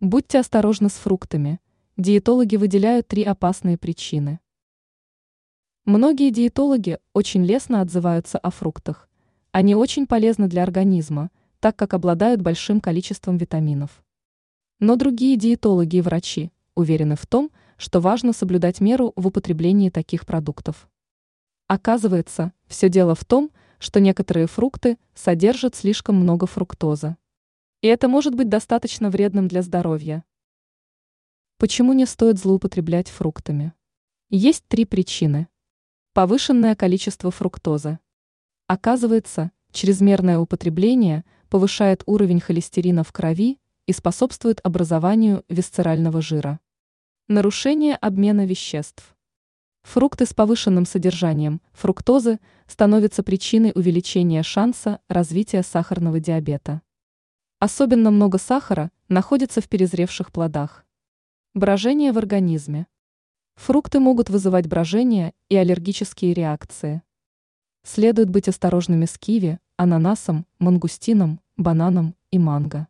Будьте осторожны с фруктами. Диетологи выделяют три опасные причины. Многие диетологи очень лестно отзываются о фруктах. Они очень полезны для организма, так как обладают большим количеством витаминов. Но другие диетологи и врачи уверены в том, что важно соблюдать меру в употреблении таких продуктов. Оказывается, все дело в том, что некоторые фрукты содержат слишком много фруктозы. И это может быть достаточно вредным для здоровья. Почему не стоит злоупотреблять фруктами? Есть три причины. Повышенное количество фруктозы. Оказывается, чрезмерное употребление повышает уровень холестерина в крови и способствует образованию висцерального жира. Нарушение обмена веществ. Фрукты с повышенным содержанием фруктозы становятся причиной увеличения шанса развития сахарного диабета. Особенно много сахара находится в перезревших плодах. Брожение в организме. Фрукты могут вызывать брожение и аллергические реакции. Следует быть осторожными с киви, ананасом, мангустином, бананом и манго.